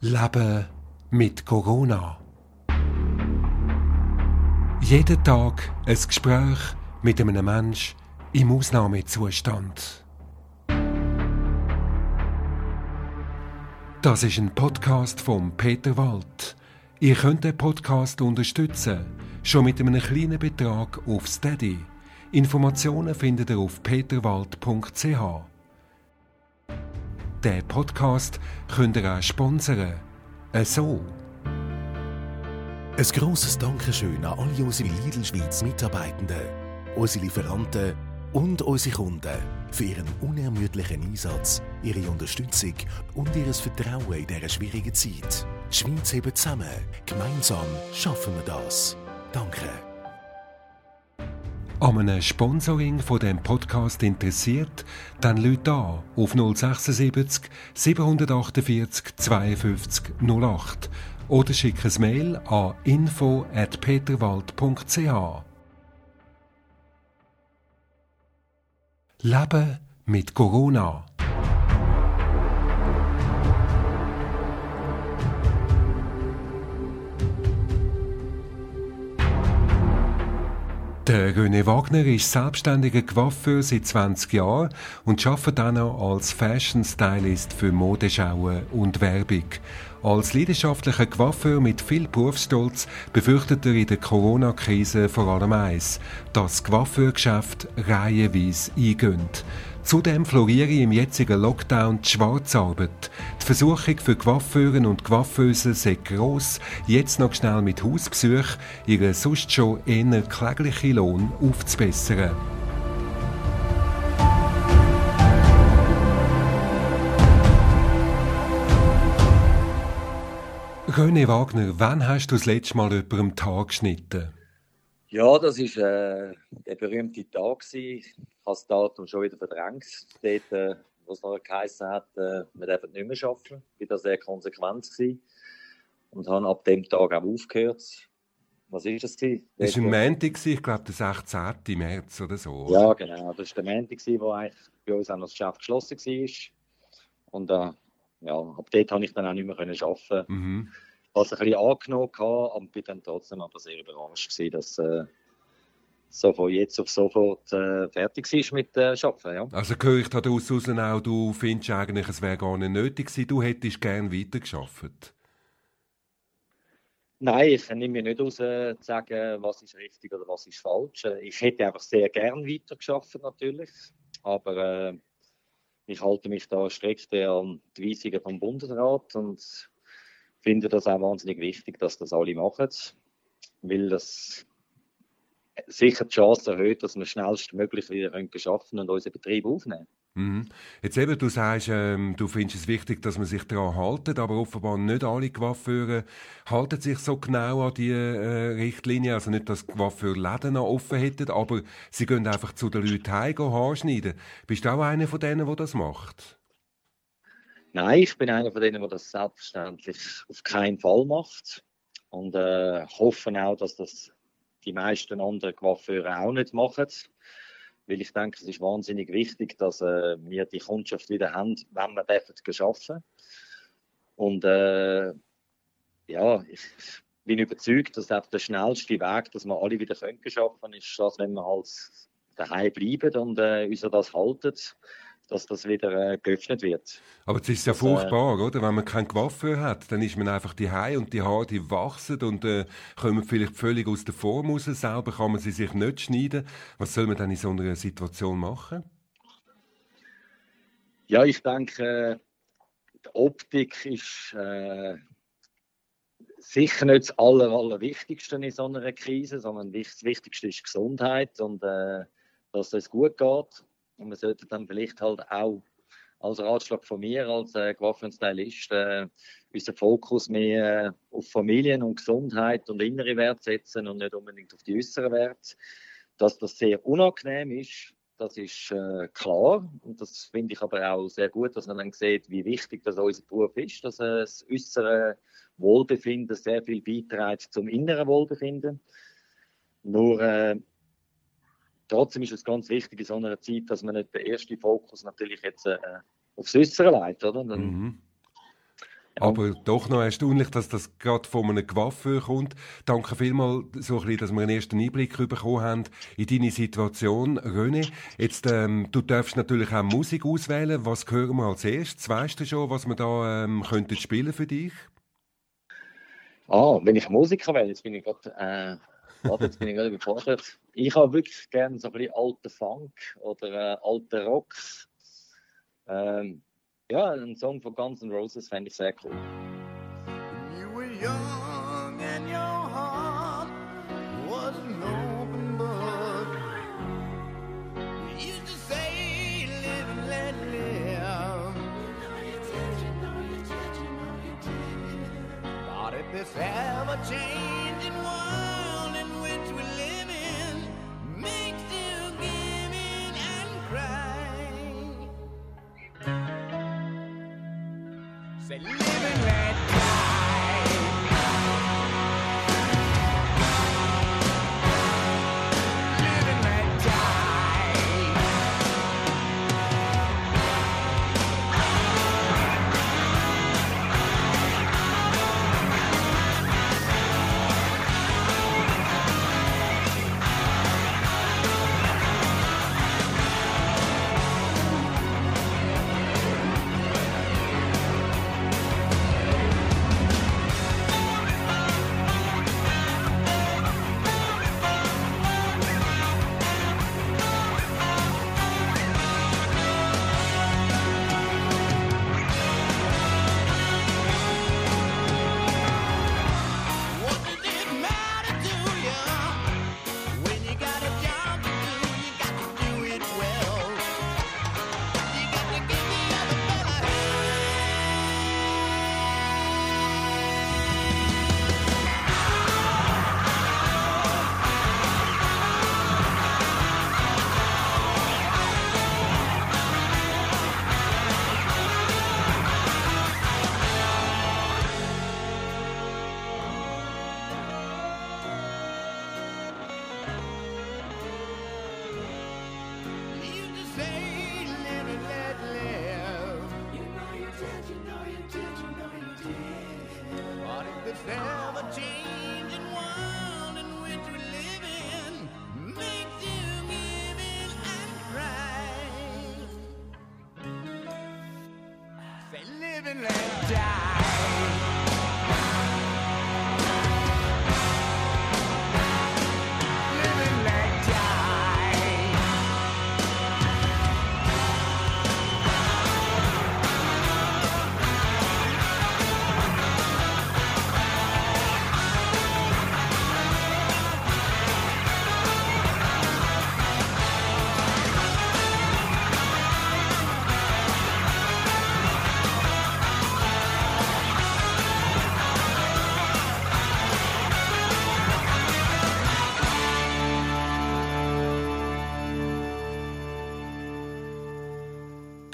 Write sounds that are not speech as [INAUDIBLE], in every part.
Leben mit Corona. Jeden Tag ein Gespräch mit einem Menschen im Ausnahmezustand. Das ist ein Podcast von Peter Wald. Ihr könnt den Podcast unterstützen, schon mit einem kleinen Betrag auf Steady. Informationen findet ihr auf peterwald.ch. Der Podcast könnt ihr auch sponsern. Äh, so. Ein grosses Dankeschön an alle unsere Lidl Schweiz Mitarbeitenden, unsere Lieferanten und unsere Kunden für ihren unermüdlichen Einsatz, ihre Unterstützung und ihr Vertrauen in dieser schwierigen Zeit. Die Schweiz hebt zusammen. Gemeinsam schaffen wir das. Danke. An einem Sponsoring von dem Podcast interessiert, dann Leute an auf 076 748 52 08 oder schick ein Mail an info@peterwald.ch. Leben mit Corona. Der René Wagner ist selbstständiger Coiffeur seit 20 Jahren und arbeitet auch als Fashion Stylist für Modeschauen und Werbung. Als leidenschaftlicher Coiffeur mit viel Berufsstolz befürchtet er in der Corona-Krise vor allem eins, dass das Coiffeurgeschäft reihenweise eingeht. Zudem floriere im jetzigen Lockdown die Schwarzarbeit. Die Versuchung für Coiffeuren und Coiffeusen sei gross, jetzt noch schnell mit Hausbesuch ihren sonst schon eher kläglichen Lohn aufzubessern. René Wagner, wann hast du das letzte Mal den Tag geschnitten? Ja, das war äh, der berühmte Tag. Gewesen. Ich habe das Datum schon wieder verdrängt. Dort, äh, wo es noch geheißen hat, äh, wir dürfen nicht mehr arbeiten. Ich war da sehr konsequent gewesen und habe ab dem Tag auch aufgehört. Was war das? Gewesen? Das war ein Montag, ich glaube der 16. März oder so. Oder? Ja, genau. Das war der Montag, wo eigentlich bei uns auch noch das Geschäft geschlossen war. Und äh, ja, ab dort konnte ich dann auch nicht mehr arbeiten. Mhm was ein bisschen angenommen hatte, aber bin dann trotzdem aber sehr überrascht gewesen, dass äh, so von jetzt auf sofort äh, fertig ist mit äh, Arbeiten. Ja. Also höre ich daraus auch, du findest eigentlich, es wäre gar nicht nötig gewesen, du hättest gerne weitergearbeitet. Nein, ich nehme mir nicht aus, äh, zu sagen, was ist richtig oder was ist falsch. Äh, ich hätte einfach sehr gern weitergearbeitet natürlich, aber äh, ich halte mich da strikt an die Weisungen vom Bundesrat und finde das auch wahnsinnig wichtig, dass das alle machen, weil das sicher die Chance erhöht, dass wir schnellstmöglich wieder arbeiten und unseren Betrieb aufnehmen mhm. Jetzt eben, du sagst, ähm, du findest es wichtig, dass man sich daran haltet, aber offenbar nicht alle Coiffeure halten sich so genau an die äh, Richtlinie. Also nicht, dass Coiffeur-Läden noch offen hätten, aber sie gehen einfach zu den Leuten heim, gehen Haarschneiden. Bist du auch einer von denen, der das macht? Nein, ich bin einer von denen, der das selbstverständlich auf keinen Fall macht. Und äh, hoffe auch, dass das die meisten anderen Coiffeure auch nicht machen. Weil ich denke, es ist wahnsinnig wichtig, dass äh, wir die Kundschaft wieder haben, wenn wir dürfen arbeiten. Und äh, ja, ich bin überzeugt, dass der schnellste Weg, dass wir alle wieder arbeiten können, ist, dass wenn wir halt daheim bleiben und äh, uns das halten dass das wieder äh, geöffnet wird. Aber es ist ja das, furchtbar, äh, oder? Wenn man kein Coiffeur hat, dann ist man einfach die und die Haare, die wachsen und äh, kommen vielleicht völlig aus der Form raus. Selber kann man sie sich nicht schneiden. Was soll man dann in so einer Situation machen? Ja, ich denke, die Optik ist äh, sicher nicht das Aller, Allerwichtigste in so einer Krise, sondern das Wichtigste ist Gesundheit und äh, dass es gut geht. Und man sollte dann vielleicht halt auch als Ratschlag von mir als äh, Waffenstylist äh, unseren Fokus mehr äh, auf Familien und Gesundheit und innere Werte setzen und nicht unbedingt auf die äußeren Werte. Dass das sehr unangenehm ist, das ist äh, klar. Und das finde ich aber auch sehr gut, dass man dann sieht, wie wichtig das unser Beruf ist, dass äh, das äußere Wohlbefinden sehr viel beiträgt zum inneren Wohlbefinden. Nur äh, trotzdem ist es ganz wichtig in so einer Zeit, dass man nicht den ersten Fokus natürlich jetzt äh, aufs Äußere leitet, oder? Dann, mhm. Aber doch noch erstaunlich, dass das gerade von einem Coiffeur kommt. Danke vielmals, so ein bisschen, dass wir einen ersten Einblick bekommen haben in deine Situation. René, jetzt, ähm, du darfst natürlich auch Musik auswählen. Was hören wir als erstes? Weißt du schon, was wir da ähm, könnten spielen für dich? Ah, wenn ich Musiker wähle, jetzt bin ich gerade, äh, warte, jetzt bin ich gerade überfordert. Ich habe wirklich gerne so ein bisschen alten Funk oder äh, alten Rock. Ähm, ja, ein Song von Guns N' Roses fände ich sehr cool. You were young and your heart was an open book. You used to say, live and let live. Know you did, you know you did, you know you did. But if this ever changing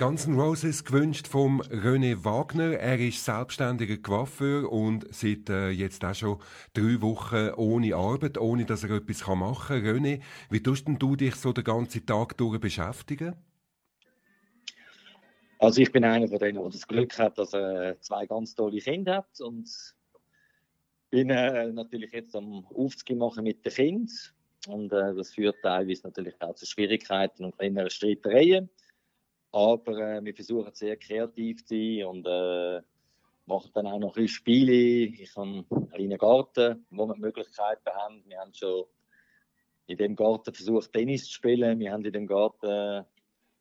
Guns N' Roses gewünscht vom René Wagner. Er ist selbstständiger Coiffeur und seit äh, jetzt auch schon drei Wochen ohne Arbeit, ohne dass er etwas machen kann. René, wie tust denn du dich so den ganzen Tag durch beschäftigen? Also ich bin einer von denen, der das Glück hat, dass er zwei ganz tolle Kinder hat und bin äh, natürlich jetzt am Aufzug machen mit den Kindern und äh, das führt teilweise natürlich auch zu Schwierigkeiten und kleineren Streitereien. Aber äh, wir versuchen sehr kreativ zu sein und äh, machen dann auch noch ein bisschen Spiele. Ich habe einen kleinen Garten, wo wir Möglichkeiten haben. Wir haben schon in dem Garten versucht, Tennis zu spielen. Wir haben in dem Garten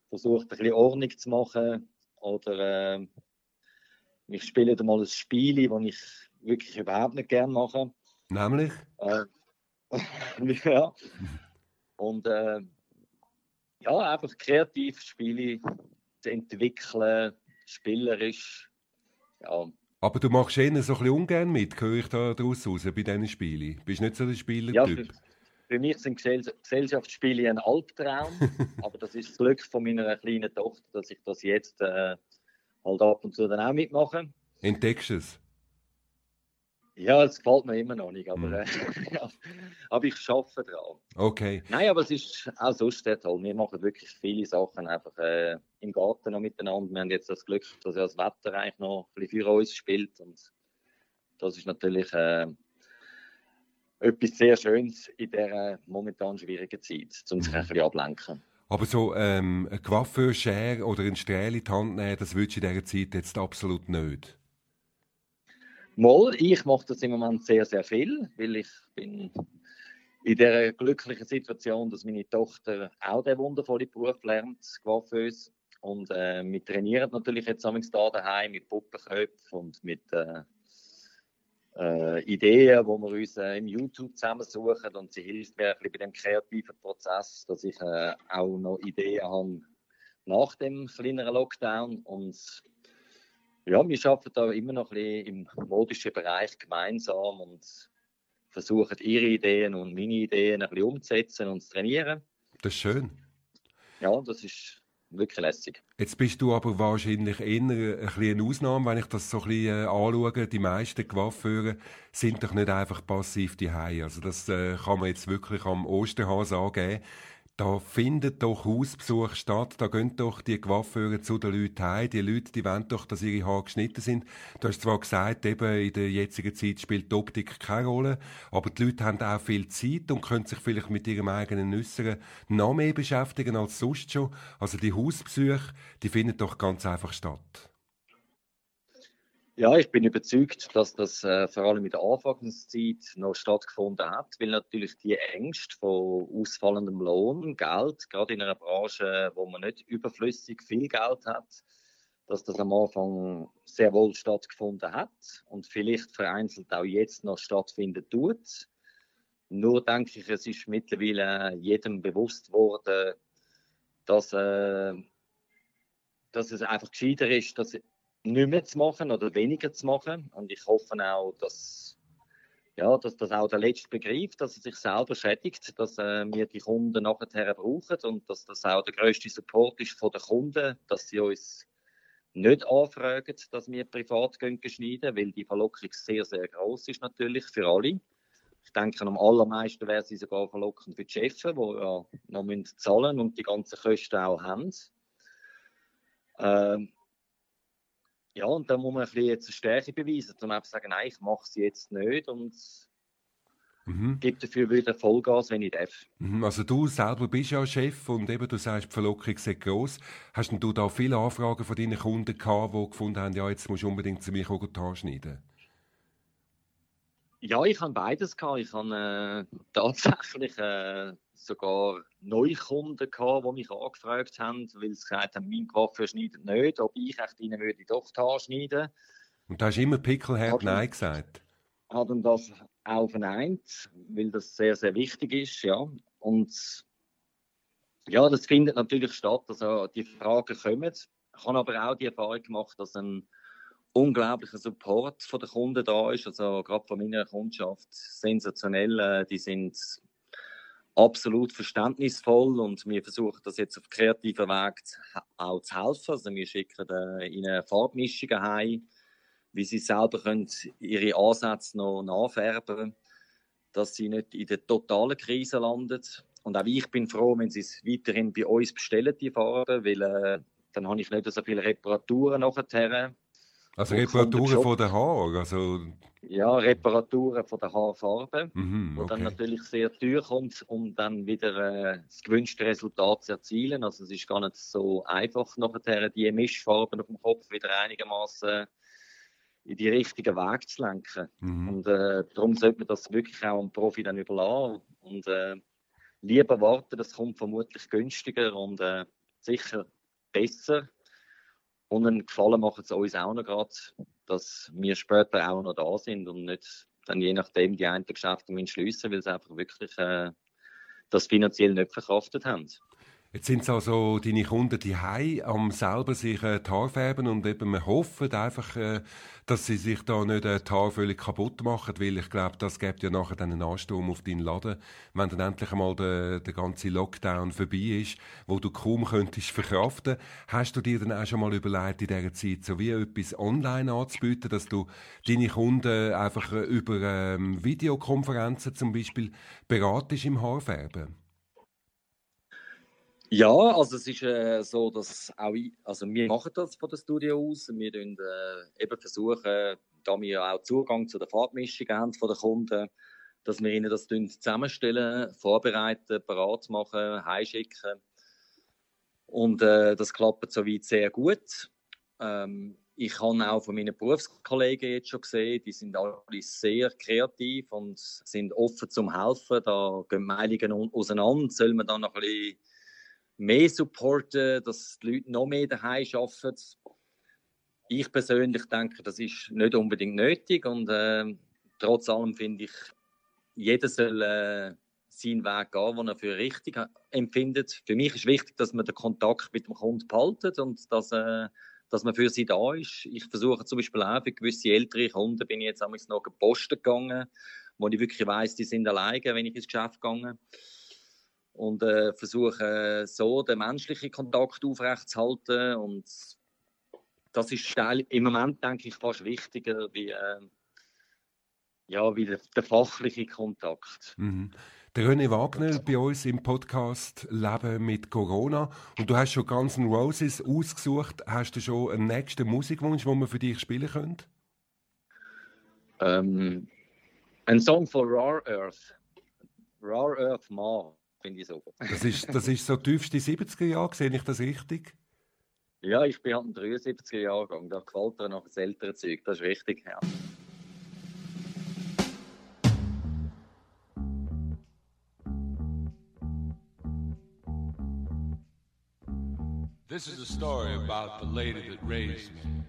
versucht, ein bisschen Ordnung zu machen. Oder äh, wir spielen mal ein Spiel, das ich wirklich überhaupt nicht gerne mache. Nämlich? Äh, [LAUGHS] ja. Und äh, ja, einfach kreativ Spiele zu entwickeln, spielerisch. Ja. Aber du machst eher so ein bisschen ungern mit, höre ich da draus raus, bei diesen Spielen. Bist nicht so der Ja, Spielertyp? für, für mich sind Gesell Gesellschaftsspiele ein Albtraum, [LAUGHS] aber das ist das Glück von meiner kleinen Tochter, dass ich das jetzt äh, halt ab und zu dann auch mitmache. Entdeckst du es? Ja, es gefällt mir immer noch nicht, aber, mhm. äh, [LAUGHS] aber ich arbeite daran. Okay. Nein, aber es ist auch sonst sehr toll. Wir machen wirklich viele Sachen einfach äh, im Garten noch miteinander. Wir haben jetzt das Glück, dass ja das Wetter eigentlich noch ein bisschen für uns spielt und das ist natürlich äh, etwas sehr Schönes in dieser momentan schwierigen Zeit, um sich mhm. ein bisschen ablenken. Aber so ähm, ein Coiffeur, oder ein Strähl in die Hand nehmen, das würdest du in dieser Zeit jetzt absolut nicht? Mal, ich mache das im Moment sehr, sehr viel, weil ich bin in der glücklichen Situation, dass meine Tochter auch den wundervollen Beruf lernt, Coiffeuse. Und äh, wir trainieren natürlich jetzt am da daheim mit Puppenköpfen und mit äh, äh, Ideen, die wir uns äh, im YouTube zusammensuchen. Und sie hilft mir ein bisschen bei dem kreativen Prozess, dass ich äh, auch noch Ideen habe nach dem kleineren Lockdown. Und ja, wir arbeiten da immer noch ein bisschen im modischen Bereich gemeinsam und versuchen ihre Ideen und meine Ideen ein bisschen umzusetzen und zu trainieren. Das ist schön. Ja, das ist wirklich lässig. Jetzt bist du aber wahrscheinlich eher ein bisschen eine Ausnahme, wenn ich das so ein bisschen äh, anschaue. Die meisten Coiffeure sind doch nicht einfach passiv die Also das äh, kann man jetzt wirklich am Osterhase angeben da findet doch Hausbesuch statt, da gehen doch die Coiffeure zu den Leuten heim, die Leute, die wollen doch, dass ihre Haare geschnitten sind. Du hast zwar gesagt, eben in der jetzigen Zeit spielt die Optik keine Rolle, aber die Leute haben auch viel Zeit und können sich vielleicht mit ihrem eigenen Äußeren noch mehr beschäftigen als sonst schon. Also die Hausbesuche, die finden doch ganz einfach statt. Ja, ich bin überzeugt, dass das äh, vor allem in der Anfangszeit noch stattgefunden hat, weil natürlich die Ängste von ausfallendem Lohn, Geld, gerade in einer Branche, wo man nicht überflüssig viel Geld hat, dass das am Anfang sehr wohl stattgefunden hat und vielleicht vereinzelt auch jetzt noch stattfinden tut. Nur denke ich, es ist mittlerweile jedem bewusst worden, dass, äh, dass es einfach gescheiter ist, dass nicht mehr zu machen oder weniger zu machen. Und ich hoffe auch, dass, ja, dass das auch der Letzte begreift, dass er sich selber schädigt, dass äh, wir die Kunden nachher brauchen und dass das auch der größte Support ist von den Kunden, dass sie uns nicht anfragen, dass wir privat schneiden, weil die Verlockung sehr, sehr groß ist natürlich für alle. Ich denke, am allermeisten wäre sie sogar verlockend für die Chefs, die ja noch zahlen und die ganzen Kosten auch haben. Ähm, ja, und da muss man ein bisschen jetzt eine Stärke beweisen, um einfach zu sagen, nein, ich mache sie jetzt nicht und mhm. gebe dafür wieder Vollgas, wenn ich darf. Mhm. Also du selber bist ja Chef und eben du sagst, die Verlockung sehr groß. Hast denn du da viele Anfragen von deinen Kunden gehabt, die gefunden haben, ja, jetzt musst du unbedingt zu mir die schneiden? Ja, ich habe beides gehabt. Ich habe äh, tatsächlich äh, sogar Neukunden gehabt, die mich angefragt haben, weil sie gesagt haben, mein Coiffeur schneidet nicht, ob ich echt ihnen würde doch die Haare schneiden. Und da hast du immer pickelhart Nein gesagt? Haben das auch verneint, weil das sehr, sehr wichtig ist, ja. Und ja, das findet natürlich statt, also die Fragen kommen. Ich habe aber auch die Erfahrung gemacht, dass ein unglaublicher Support von den Kunden da ist, also gerade von meiner Kundschaft sensationell. Äh, die sind absolut verständnisvoll und wir versuchen das jetzt auf kreativen Weg auch zu helfen. Also wir schicken ihnen Farbmischungen heim, wie sie selber können ihre Ansätze noch nachfärben dass sie nicht in der totalen Krise landen. Und auch ich bin froh, wenn sie es weiterhin bei uns bestellen, die Farben, weil äh, dann habe ich nicht so viele Reparaturen nachher. Also Reparaturen von den Haaren? Also... Ja, Reparaturen von der Haarfarbe, mhm, okay. dann natürlich sehr teuer kommt, um dann wieder äh, das gewünschte Resultat zu erzielen. Also es ist gar nicht so einfach, nachher die Mischfarben auf dem Kopf wieder einigermaßen in die richtigen Weg zu lenken. Mhm. Und äh, darum sollte man das wirklich auch am Profi dann überlassen und äh, lieber warten, das kommt vermutlich günstiger und äh, sicher besser und einen Gefallen machen sie uns auch noch gerade, dass wir später auch noch da sind und nicht dann je nachdem die einen Geschäfte schliessen, weil sie einfach wirklich äh, das finanziell nicht verkraftet haben. Jetzt sind es also deine Kunden die am selber sich äh, die Haare färben und eben wir hoffen einfach, äh, dass sie sich da nicht äh, die Haare völlig kaputt machen, weil ich glaube, das gibt ja nachher dann einen Ansturm auf deinen Laden, wenn dann endlich einmal der, der ganze Lockdown vorbei ist, wo du kaum könntest verkraften. Hast du dir dann auch schon mal überlegt, in dieser Zeit so wie etwas online anzubieten, dass du deine Kunden einfach äh, über ähm, Videokonferenzen zum Beispiel beratest im Haarfärben? Ja, also es ist äh, so, dass auch ich, also wir machen das von der Studio aus. Wir tun, äh, eben versuchen, da wir auch Zugang zu der Farbmischung haben von den Kunden, dass wir ihnen das zusammenstellen, vorbereiten, parat machen, heimschicken. Und äh, das klappt soweit sehr gut. Ähm, ich habe auch von meinen Berufskollegen jetzt schon gesehen, die sind alle sehr kreativ und sind offen zum Helfen. Da gehen Meinungen auseinander. Soll man dann noch ein bisschen mehr supporten, dass die Leute noch mehr daheim arbeiten. Ich persönlich denke, das ist nicht unbedingt nötig und äh, trotz allem finde ich, jeder soll äh, seinen Weg gehen, den er für richtig empfindet. Für mich ist wichtig, dass man den Kontakt mit dem Kunden behaltet und dass, äh, dass man für sie da ist. Ich versuche zum Beispiel auch für gewisse ältere Kunden, bin ich jetzt einmal noch gepostet gegangen, wo ich wirklich weiß, die sind alleine, wenn ich ins Geschäft gehe und äh, versuche so den menschlichen Kontakt aufrechtzuerhalten und das ist im Moment, denke ich, fast wichtiger wie, äh, ja, wie der, der fachliche Kontakt. Mhm. Der René Wagner bei uns im Podcast Leben mit Corona. Und du hast schon Guns N' Roses ausgesucht. Hast du schon einen nächsten Musikwunsch, den wir für dich spielen können? Ähm, ein Song von Rare Earth. Rare Earth Ma finde ich so. Das ist, das ist so tiefste 70er Jahre, sehe ich das richtig? Ja, ich bin halt ein 73er Jahrgang, da gefällt mir noch das ältere Zeug, das ist richtig, ja. This is a story about the lady that raised me.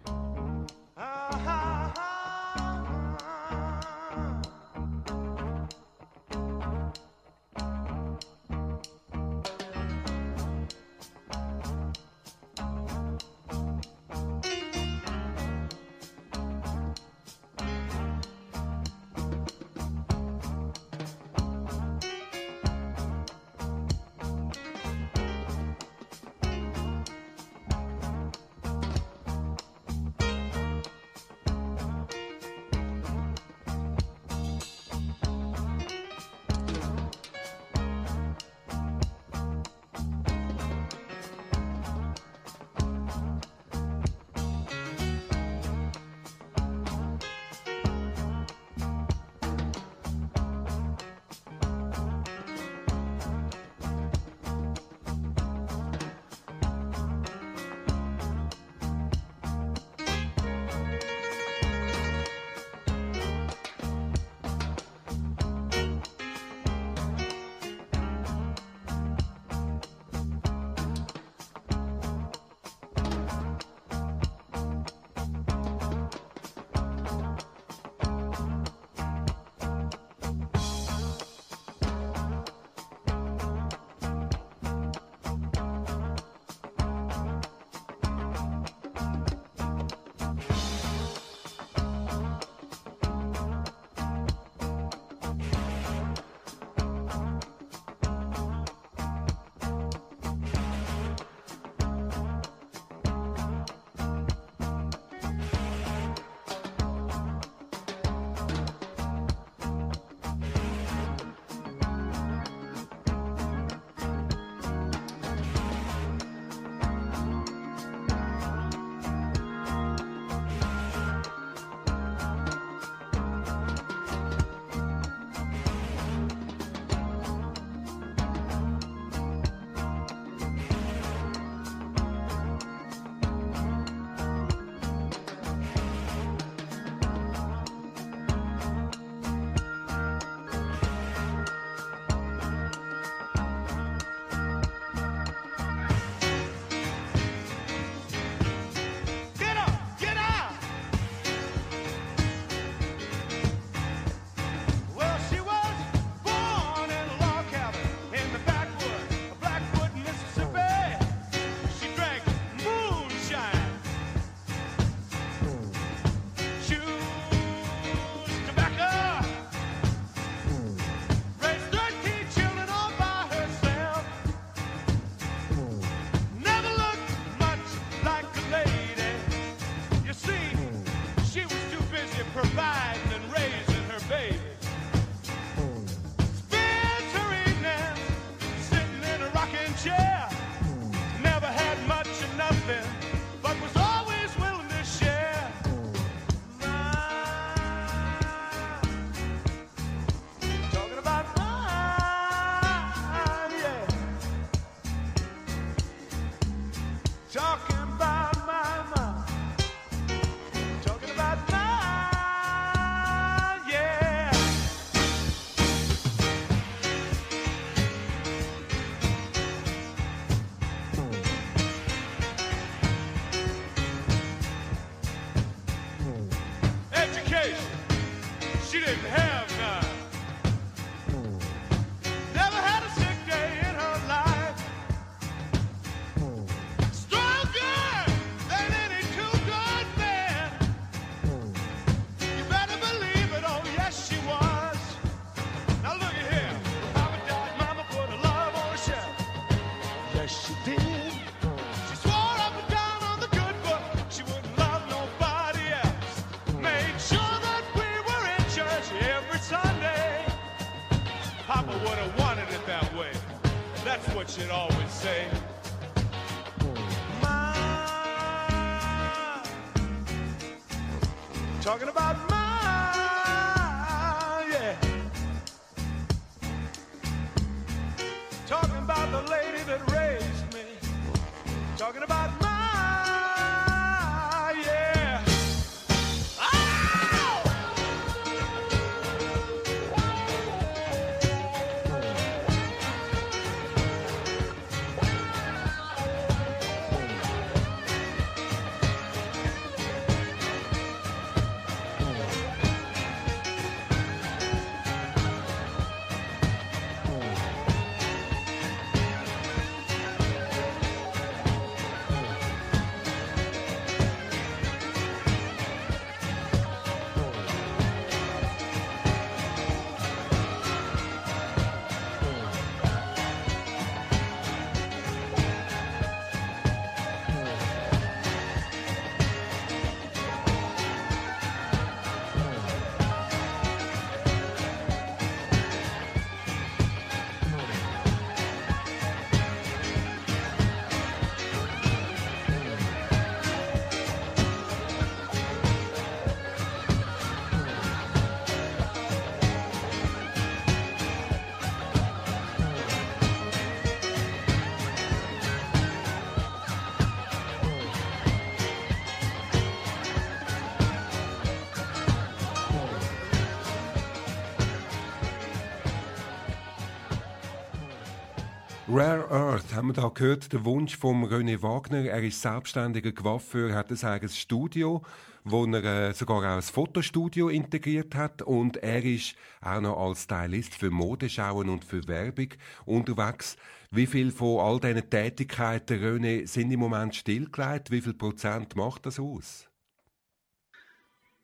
Rare Earth, haben wir da gehört, der Wunsch von René Wagner. Er ist selbstständiger Coiffeur, hat ein eigenes Studio, wo er äh, sogar auch ein Fotostudio integriert hat und er ist auch noch als Stylist für Modeschauen und für Werbung unterwegs. Wie viel von all diesen Tätigkeiten, René, sind im Moment stillgelegt? Wie viel Prozent macht das aus?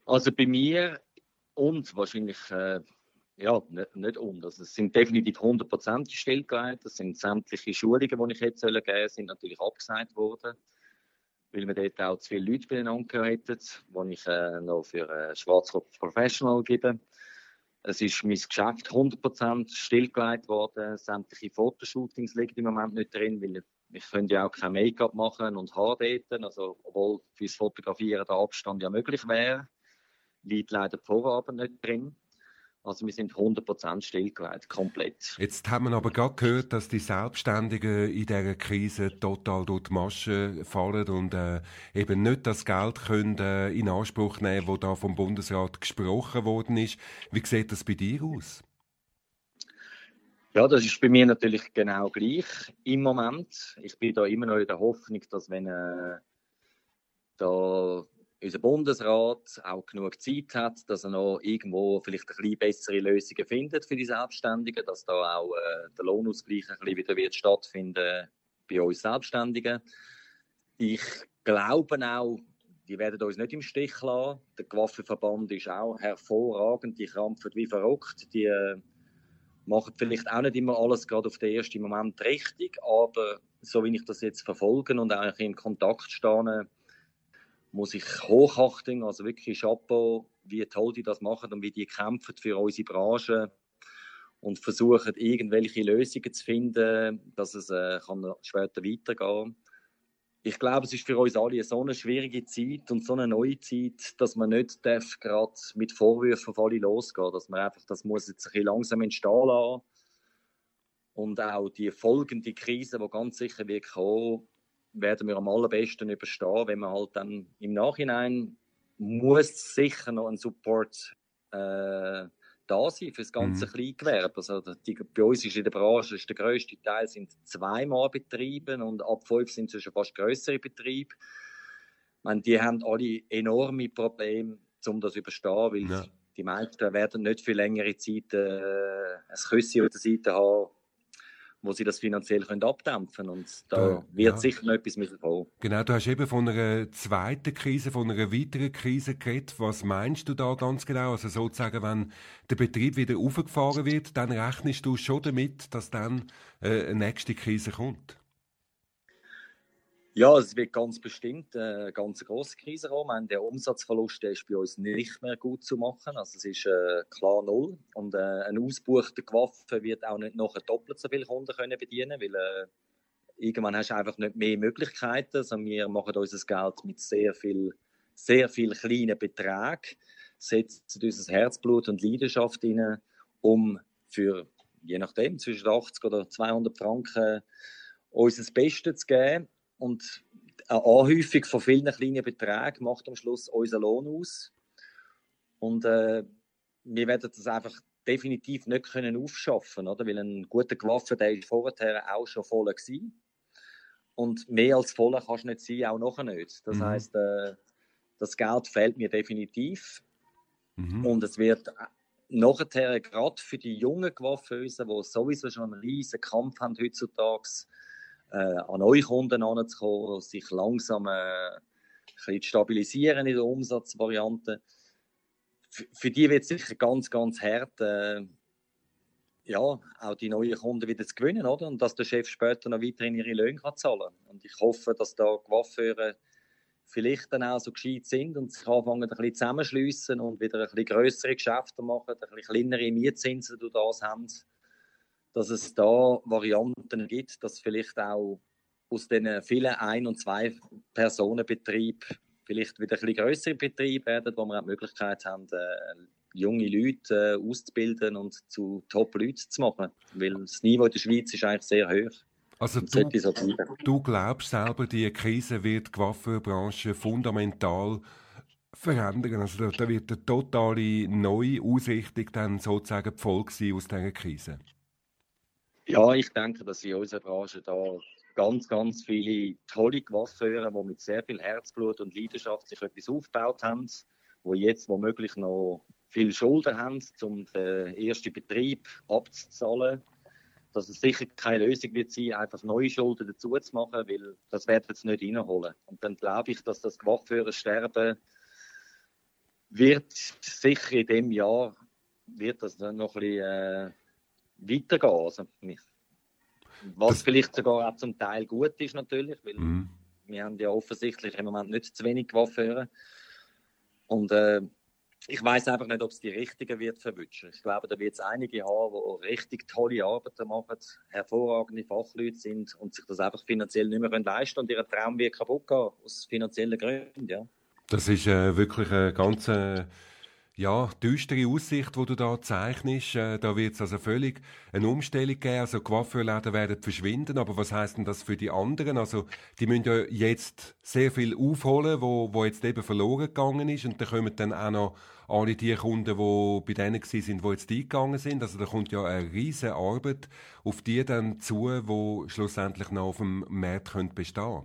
Also bei mir und wahrscheinlich, äh, ja, nicht, nicht und. Also es sind definitiv 100% stillgelegt. Das sind sämtliche Schulungen, die ich jetzt geben soll, sind natürlich abgesagt worden, weil wir dort auch zu viele Leute beieinander hätten, die ich äh, noch für äh, Schwarzkopf Professional gebe. Es ist mein Geschäft 100% stillgelegt worden. Sämtliche Fotoshootings liegen im Moment nicht drin, weil ich könnte ja auch kein Make-up machen und Haardaten, also obwohl fürs Fotografieren der Abstand ja möglich wäre, liegt leider die Vorarbeit nicht drin. Also wir sind 100% stillgelegt, komplett. Jetzt haben wir aber gerade gehört, dass die Selbstständigen in dieser Krise total durch die Masche fallen und äh, eben nicht das Geld können äh, in Anspruch nehmen, wo da vom Bundesrat gesprochen worden ist. Wie sieht das bei dir aus? Ja, das ist bei mir natürlich genau gleich im Moment. Ich bin da immer noch in der Hoffnung, dass wenn äh, da unser Bundesrat auch genug Zeit hat, dass er noch irgendwo vielleicht ein bisschen bessere Lösungen findet für die Selbstständigen, dass da auch äh, der Lohnausgleich ein bisschen wieder wird stattfinden bei uns Selbstständigen. Ich glaube auch, die werden uns nicht im Stich lassen. Der Waffenverband ist auch hervorragend, die krampfen wie verrückt, die äh, machen vielleicht auch nicht immer alles gerade auf den ersten Moment richtig, aber so wie ich das jetzt verfolge und eigentlich in Kontakt stehe, muss ich Hochachtung, also wirklich Chapeau, wie toll die das machen und wie die kämpfen für unsere Branche und versuchen, irgendwelche Lösungen zu finden, dass es äh, kann später weitergehen. Ich glaube, es ist für uns alle so eine schwierige Zeit und so eine neue Zeit, dass man nicht gerade mit Vorwürfen auf alle losgehen dass man einfach, das muss jetzt ein bisschen langsam entstehen lassen. Und auch die folgende Krise, die ganz sicher wird kommen, werden wir am allerbesten überstehen, wenn man halt dann im Nachhinein muss sicher noch ein Support äh, da sein für das ganze mhm. Kleingewerbe. Also die, bei uns ist in der Branche ist der grösste Teil sind zweimal Betriebe und ab fünf sind es schon fast größere Betriebe. meine, die haben alle enorme Probleme, um das zu überstehen, weil ja. die meisten werden nicht für längere Zeit äh, ein Küsschen auf der Seite haben, wo sie das finanziell können abdämpfen können. Und da Da- wird ja. sicher noch etwas müssen kommen. Genau, du hast eben von einer zweiten Krise, von einer weiteren Krise geredet. Was meinst du da ganz genau? Also sozusagen, wenn der Betrieb wieder aufgefahren wird, dann rechnest du schon damit, dass dann äh, eine nächste Krise kommt. Ja, es wird ganz bestimmt äh, eine ganz grosse Krise kommen. Der Umsatzverlust ist bei uns nicht mehr gut zu machen. Also es ist äh, klar null. Und äh, ein ausgebuchter Waffe wird auch nicht nachher doppelt so viele Kunden können bedienen, weil äh, irgendwann hast du einfach nicht mehr Möglichkeiten. Also wir machen unser Geld mit sehr viel, sehr viel kleinen Beträgen, setzen unser Herzblut und Leidenschaft rein, um für, je nachdem, zwischen 80 oder 200 Franken unser Bestes zu geben. Und eine Anhäufung von vielen kleinen Beträgen macht am Schluss unseren Lohn aus. Und äh, wir werden das einfach definitiv nicht können aufschaffen, oder? Weil ein guter Gewaffe, der ist vorher auch schon voll gewesen. Und mehr als voll kannst du nicht sein, auch nachher nicht. Das Mhm. heisst, äh, das Geld fehlt mir definitiv. Mhm. Und es wird nachher gerade für die jungen Coiffeusen, die sowieso schon einen riesen Kampf haben heutzutage, äh, an neue Kunden heranzukommen, sich langsam äh, ein zu stabilisieren in der Umsatzvariante. F für die wird es sicher ganz, ganz hart, äh, ja, auch die neuen Kunden wieder zu gewinnen, oder? Und dass der Chef später noch weiterhin ihre Löhne kann zahlen. Und ich hoffe, dass da Coiffeure vielleicht dann auch so gescheit sind und sich anfangen, ein bisschen zusammenschliessen und wieder ein bisschen grössere Geschäfte machen, ein bisschen kleinere Mietzinsen durch das haben, dass es da Varianten gibt, dass vielleicht auch aus den vielen Ein- und Zwei-Personen-Betrieben vielleicht wieder ein bisschen grössere Betriebe werden, wo wir auch die Möglichkeit haben, äh, junge Leute äh, auszubilden und zu Top-Leuten zu machen. Weil das Niveau in der Schweiz ist eigentlich sehr hoch. Also du, du glaubst selber, die Krise wird die Coiffeurbranche fundamental verändern. Also da, da wird eine totale neue Ausrichtung dann sozusagen die Folge sein aus dieser Krise. Ja, ich denke, dass in unserer Branche da ganz, ganz viele tolle Coiffeure, die mit sehr viel Herzblut und Leidenschaft sich etwas aufgebaut haben, die jetzt womöglich noch viel Schulden haben, um den ersten Betrieb abzuzahlen. Dass es sicher keine Lösung wird sein, einfach neue Schulden dazu zu machen, weil das werden sie nicht reinholen. Und dann glaube ich, dass das Coiffeure-Sterben wird sicher in dem Jahr wird das dann noch ein bisschen äh, weitergehen. Also, was Das- vielleicht sogar auch zum Teil gut ist natürlich, weil Mhm. wir haben ja offensichtlich im Moment nicht zu wenig Coiffeure. Und äh, ich weiß einfach nicht, ob es die richtigen wird verwünschen. Ich glaube, da wird es einige haben, die richtig tolle Arbeiten machen, hervorragende Fachleute sind und sich das einfach finanziell nicht mehr leisten können und ihr Traum wird kaputt gehen, aus finanziellen Gründen. Ja. Das ist äh, wirklich eine ganz äh, ja, düstere Aussicht, die du da zeichnest. Äh, da wird es also völlig eine Umstellung geben. Also Coiffeurläden werden verschwinden. Aber was heißt denn das für die anderen? Also die müssen ja jetzt sehr viel aufholen, wo, wo jetzt eben verloren gegangen ist. Und da kommen dann auch noch alle die Kunden, die bei denen gewesen sind, die jetzt eingegangen sind. Also da kommt ja eine riesige Arbeit auf die dann zu, wo schlussendlich noch auf dem Markt können bestehen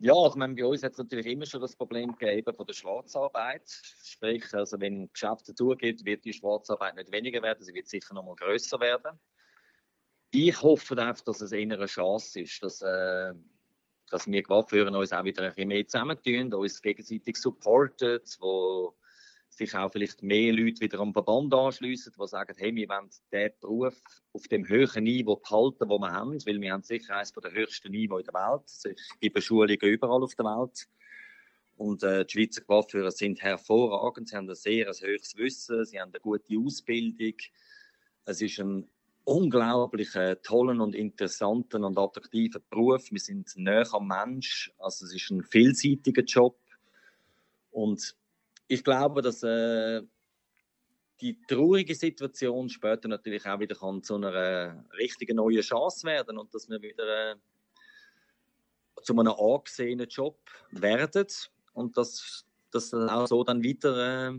Ja, also ich meine, bei uns hat es natürlich immer schon das Problem gegeben von der Schwarzarbeit. Sprich, also wenn Geschäfte zugeht, wird die Schwarzarbeit nicht weniger werden, sie wird sicher noch mal größer werden. Ich hoffe einfach, dass es eher eine Chance ist, dass, äh, dass wir Coiffeuren uns auch wieder ein bisschen mehr zusammentun, uns gegenseitig supporten, wo sich auch vielleicht mehr Leute wieder am Verband anschliessen, die sagen, hey, wir wollen diesen Beruf auf dem höheren Niveau behalten, wo wir haben, weil wir haben sicher eines der höchsten Niveau in der Welt. Es gibt Schulungen überall auf der Welt. Und äh, die Schweizer Coiffeure sind hervorragend. Sie haben ein sehr ein hohes Wissen, sie haben eine gute Ausbildung. Es ist ein unglaublich äh, toller und interessanter und attraktiver Beruf. Wir sind näher am Mensch. Also es ist ein vielseitiger Job. Und ich glaube, dass äh, die traurige Situation später natürlich auch wieder kann zu einer richtigen neuen Chance werden und dass wir wieder äh, zu einem angesehenen Job werden und dass das auch so dann weiter äh,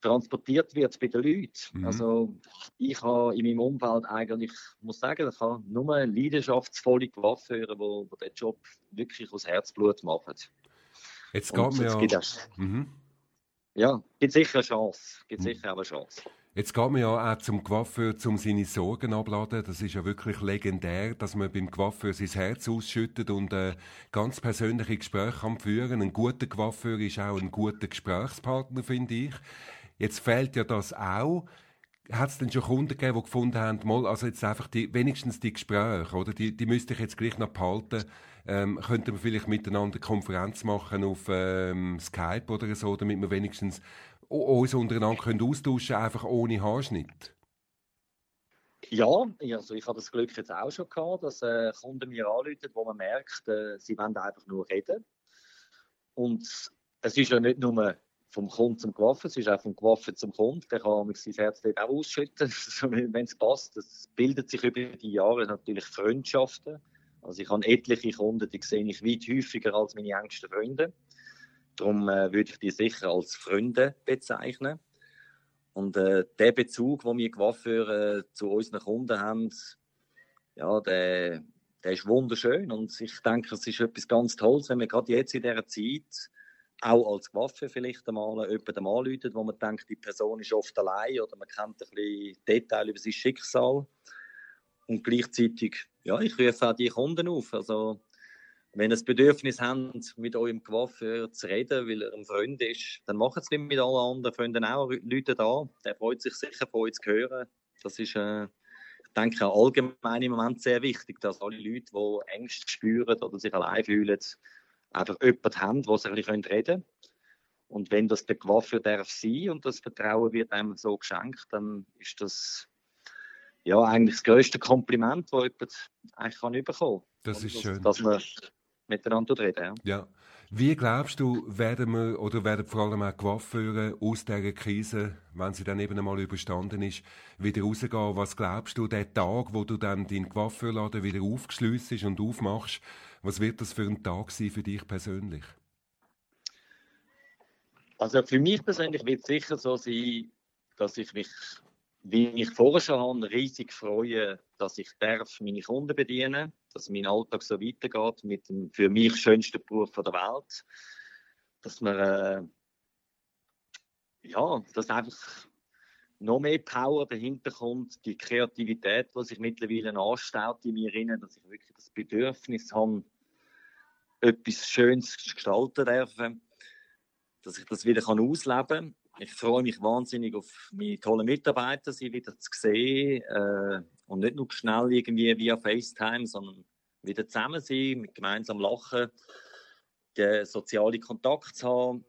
transportiert wird bei den Leuten. Mhm. Also ich habe in meinem Umfeld eigentlich, muss sagen, ich habe nur leidenschaftvolle Coiffeure, die, die den Job wirklich aus Herzblut machen. Jetzt Und geht mir es ja... gibt auch- Mhm. ja, gibt sicher eine Chance. Gibt sicher auch eine Chance. Jetzt geht man ja auch zum Coiffeur, um seine Sorgen abzuladen. Das ist ja wirklich legendär, dass man beim Coiffeur sein Herz ausschüttet und äh, ganz persönliche Gespräche kann führen. Ein guter Coiffeur ist auch ein guter Gesprächspartner, finde ich. Jetzt fehlt ja das auch. Hat es denn schon Kunden gegeben, die gefunden haben, mal, also jetzt einfach die, wenigstens die Gespräche, oder? Die, die müsste ich jetzt gleich noch behalten. Ähm, könnten wir vielleicht miteinander Konferenz machen auf ähm, Skype oder so, damit wir wenigstens uns untereinander können austauschen einfach ohne Haarschnitt? Ja, also ich habe das Glück jetzt auch schon gehabt, dass äh, Kunden mir anrufen, wo man merkt, äh, sie wollen einfach nur reden. Und es ist ja nicht nur vom Kunden zum Gewaffen, es ist auch vom Gewaffen zum Kunden. Der kann sein Herz dort auch ausschütten, [LAUGHS] wenn es passt. Es bildet sich über die Jahre natürlich Freundschaften. Also ich habe etliche Kunden, die sehe ich weit häufiger als meine engsten Freunde. Darum äh, würde ich die sicher als Freunde bezeichnen. Und äh, der Bezug, den wir Coiffeur äh, zu unseren Kunden haben, ja, der, der ist wunderschön. Und ich denke, es ist etwas ganz Tolles, wenn man gerade jetzt in dieser Zeit auch als Waffe vielleicht einmal jemanden anruft, wo man denkt, die Person ist oft allein oder man kennt ein bisschen Detail über sein Schicksal. Und gleichzeitig, ja, ich rufe auch die Kunden auf. Also, wenn ihr das Bedürfnis habt, mit eurem Coiffeur zu reden, weil er ein Freund ist, dann macht es nicht mit allen anderen Freunden auch. Leute da. Der freut sich sicher von euch zu hören. Das ist, äh, ich denke, allgemein im Moment sehr wichtig, dass alle Leute, die Ängste spüren oder sich allein fühlen, einfach jemanden haben, wo sie ein bisschen reden können. Und wenn das der Coiffeur darf sein und das Vertrauen wird einem so geschenkt, dann ist das ja eigentlich das größte Kompliment, das jemand eigentlich kann bekommen kann. Das ist schön. Dass man miteinander reden ja. Ja. Wie glaubst du, werden wir oder werden vor allem auch Coiffeure aus dieser Krise, wenn sie dann eben einmal überstanden ist, wieder rausgehen? Was glaubst du, der Tag, wo du dann deinen Coiffeurladen wieder aufgeschliessest und aufmachst, was wird das für ein Tag sein für dich persönlich? Also für mich persönlich wird es sicher so sein, dass ich mich, wie ich vorher schon habe, riesig freue, dass ich darf meine Kunden bedienen dass mein Alltag so weitergeht mit dem für mich schönsten Beruf der Welt. Dass man äh, ja, dass einfach noch mehr Power dahinter kommt, die Kreativität, die sich mittlerweile anstaut in mir rein, dass ich wirklich das Bedürfnis habe, etwas Schönes gestalten dürfen, dass ich das wieder ausleben kann. Ich freue mich wahnsinnig auf meine tollen Mitarbeiter, sie wieder zu sehen äh, und nicht nur schnell irgendwie via FaceTime, sondern wieder zusammen sein, mit gemeinsam lachen, den sozialen Kontakt zu haben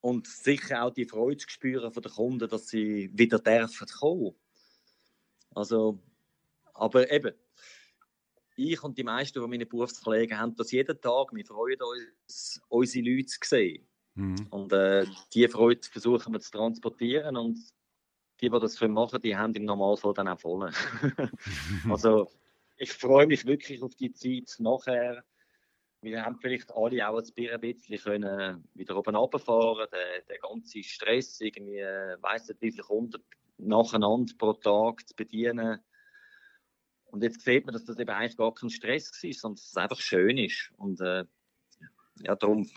und sicher auch die Freude zu spüren von den Kunden, dass sie wieder dürfen kommen. Also, aber eben, ich und die meisten von meinen Berufskollegen haben das jeden Tag. Wir freuen uns, unsere Leute zu sehen. Mhm. Und äh, diese Freude versuchen wir zu transportieren und die, die das machen, die haben im Normalfall dann auch voll. [LAUGHS] also ich freue mich wirklich auf die Zeit nachher. Wir haben vielleicht alle auch ein bisschen können wieder oben runterfahren, den, den ganzen Stress, irgendwie, weiss nicht wie viele Kunden nacheinander pro Tag zu bedienen. Und jetzt sieht man, dass das eben eigentlich gar kein Stress war, sondern dass es einfach schön ist. Und äh, ja, darum,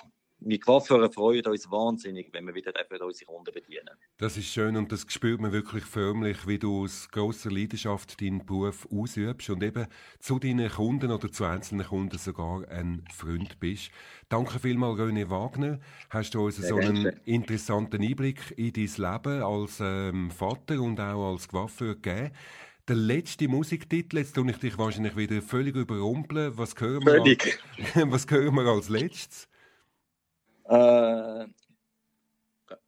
wir Coiffeure freuen uns wahnsinnig, wenn wir wieder unsere Kunden bedienen. Das ist schön und das spürt man wirklich förmlich, wie du aus grosser Leidenschaft deinen Beruf ausübst und eben zu deinen Kunden oder zu einzelnen Kunden sogar ein Freund bist. Danke vielmals, René Wagner. Hast du uns Sehr so einen gerne. interessanten Einblick in dein Leben als ähm, Vater und auch als Coiffeur gegeben. Der letzte Musiktitel, jetzt tue ich dich wahrscheinlich wieder völlig überrumpeln. Was hören wir, Völlig. Als, [LAUGHS] was hören wir als letztes? Äh,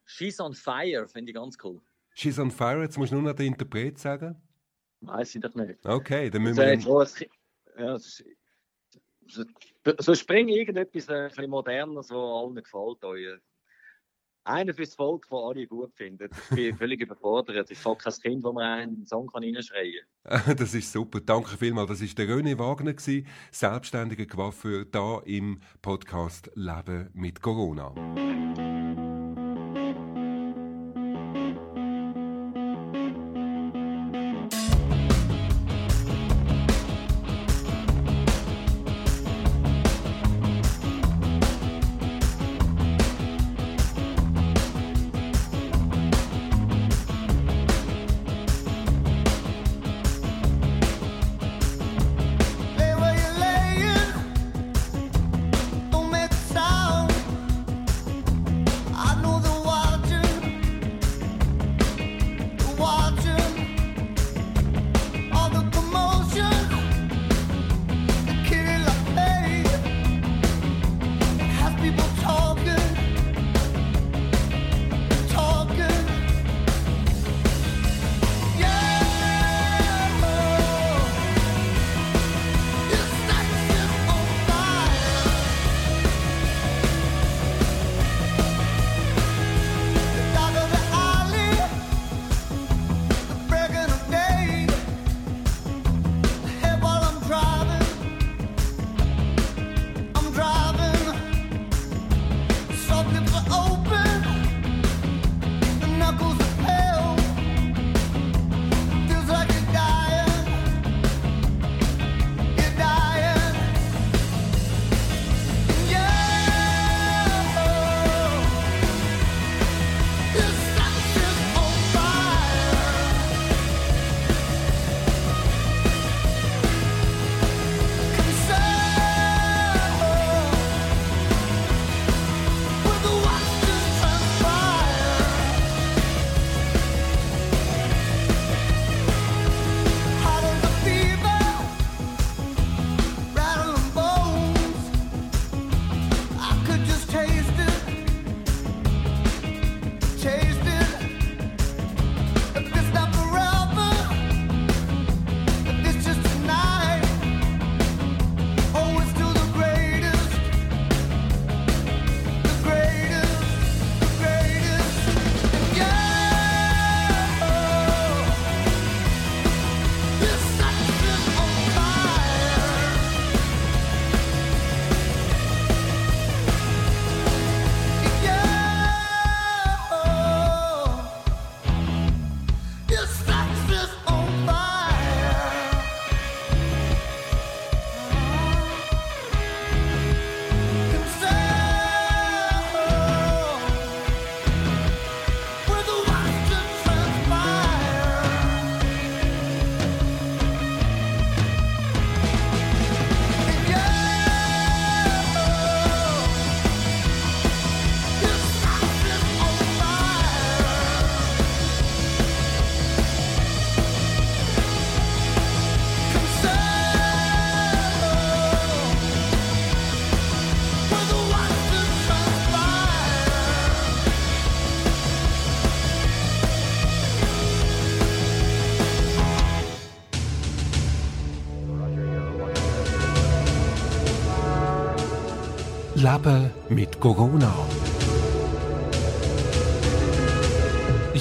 She's on Fire finde ich ganz cool. She's on Fire, jetzt musst du nur noch den Interpret sagen. Weiß ich doch nicht. Okay, dann müssen So, wir... jetzt, wo es, ja, es- so, so spring irgendetwas äh, ein bisschen modernes, was allen gefällt. Euch. Einer fürs Volk, das alle gut finden. Ich bin [LAUGHS] völlig überfordert. Ich habe kein Kind, wo man einen Song kann reinschreien [LAUGHS] Das ist super. Danke vielmals. Das ist der René Wagner, selbstständiger Coiffeur, da im Podcast Leben mit Corona.